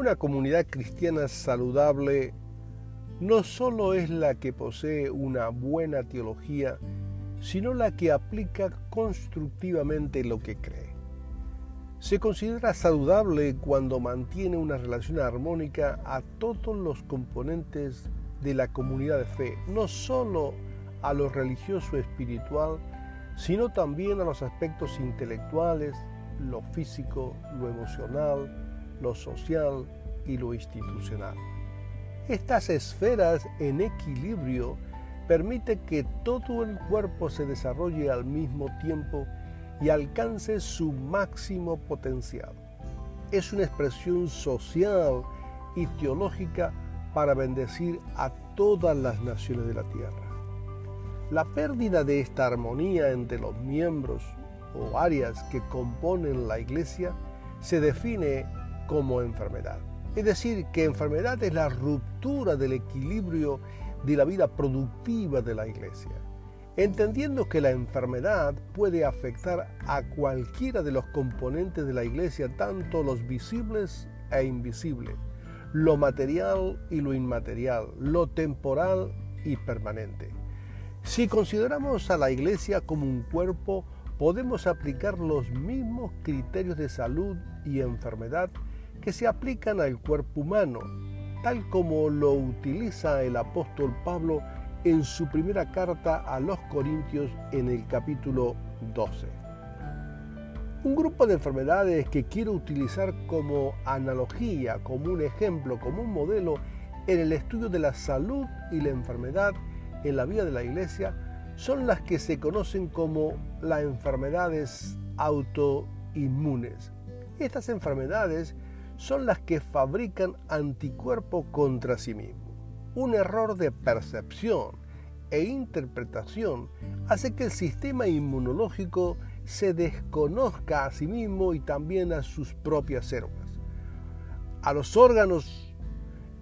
Una comunidad cristiana saludable no solo es la que posee una buena teología, sino la que aplica constructivamente lo que cree. Se considera saludable cuando mantiene una relación armónica a todos los componentes de la comunidad de fe, no solo a lo religioso espiritual, sino también a los aspectos intelectuales, lo físico, lo emocional, lo social y lo institucional. Estas esferas en equilibrio permiten que todo el cuerpo se desarrolle al mismo tiempo y alcance su máximo potencial. Es una expresión social y teológica para bendecir a todas las naciones de la tierra. La pérdida de esta armonía entre los miembros o áreas que componen la iglesia se define como enfermedad. Es decir, que enfermedad es la ruptura del equilibrio de la vida productiva de la iglesia. Entendiendo que la enfermedad puede afectar a cualquiera de los componentes de la iglesia, tanto los visibles e invisibles, lo material y lo inmaterial, lo temporal y permanente. Si consideramos a la iglesia como un cuerpo, podemos aplicar los mismos criterios de salud y enfermedad que se aplican al cuerpo humano, tal como lo utiliza el apóstol Pablo en su primera carta a los Corintios en el capítulo 12. Un grupo de enfermedades que quiero utilizar como analogía, como un ejemplo, como un modelo en el estudio de la salud y la enfermedad en la vida de la iglesia son las que se conocen como las enfermedades autoinmunes. Estas enfermedades son las que fabrican anticuerpos contra sí mismos. Un error de percepción e interpretación hace que el sistema inmunológico se desconozca a sí mismo y también a sus propias células, a los órganos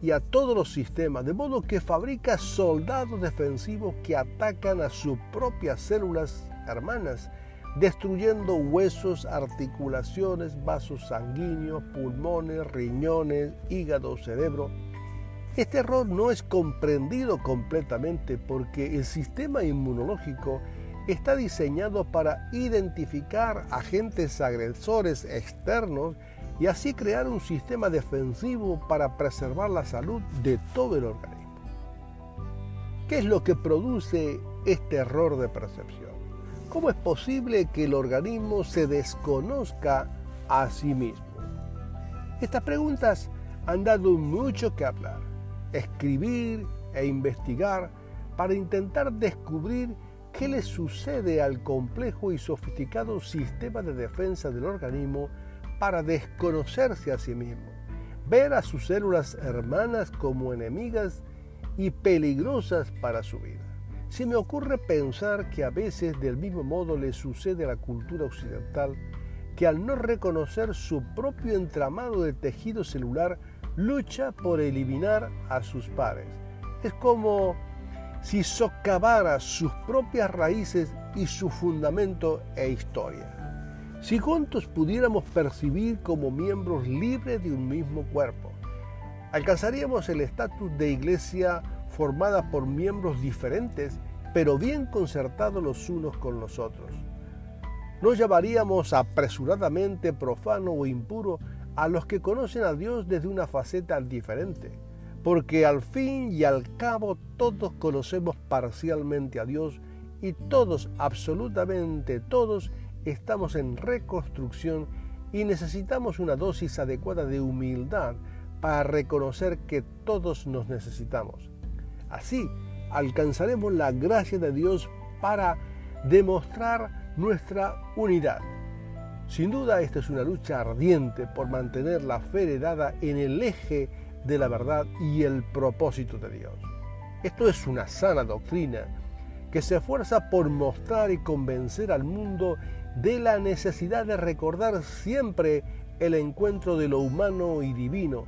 y a todos los sistemas, de modo que fabrica soldados defensivos que atacan a sus propias células hermanas destruyendo huesos, articulaciones, vasos sanguíneos, pulmones, riñones, hígado, cerebro. Este error no es comprendido completamente porque el sistema inmunológico está diseñado para identificar agentes agresores externos y así crear un sistema defensivo para preservar la salud de todo el organismo. ¿Qué es lo que produce este error de percepción? ¿Cómo es posible que el organismo se desconozca a sí mismo? Estas preguntas han dado mucho que hablar, escribir e investigar para intentar descubrir qué le sucede al complejo y sofisticado sistema de defensa del organismo para desconocerse a sí mismo, ver a sus células hermanas como enemigas y peligrosas para su vida. Se me ocurre pensar que a veces del mismo modo le sucede a la cultura occidental que al no reconocer su propio entramado de tejido celular lucha por eliminar a sus pares. Es como si socavara sus propias raíces y su fundamento e historia. Si juntos pudiéramos percibir como miembros libres de un mismo cuerpo, alcanzaríamos el estatus de iglesia formada por miembros diferentes, pero bien concertados los unos con los otros. no llamaríamos apresuradamente profano o impuro a los que conocen a Dios desde una faceta diferente, porque al fin y al cabo todos conocemos parcialmente a Dios y todos, absolutamente todos, estamos en reconstrucción y necesitamos una dosis adecuada de humildad para reconocer que todos nos necesitamos. Así alcanzaremos la gracia de Dios para demostrar nuestra unidad. Sin duda esta es una lucha ardiente por mantener la fe heredada en el eje de la verdad y el propósito de Dios. Esto es una sana doctrina que se esfuerza por mostrar y convencer al mundo de la necesidad de recordar siempre el encuentro de lo humano y divino,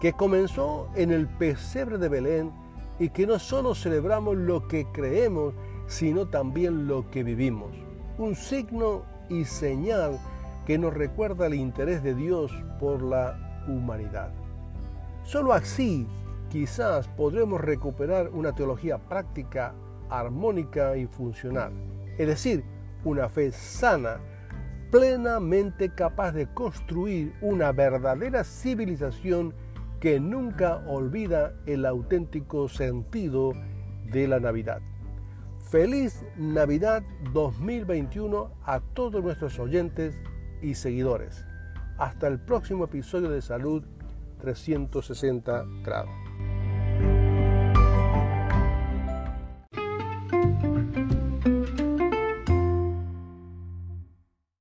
que comenzó en el pesebre de Belén y que no solo celebramos lo que creemos, sino también lo que vivimos. Un signo y señal que nos recuerda el interés de Dios por la humanidad. Solo así quizás podremos recuperar una teología práctica armónica y funcional, es decir, una fe sana, plenamente capaz de construir una verdadera civilización que nunca olvida el auténtico sentido de la Navidad. Feliz Navidad 2021 a todos nuestros oyentes y seguidores. Hasta el próximo episodio de Salud 360 grados.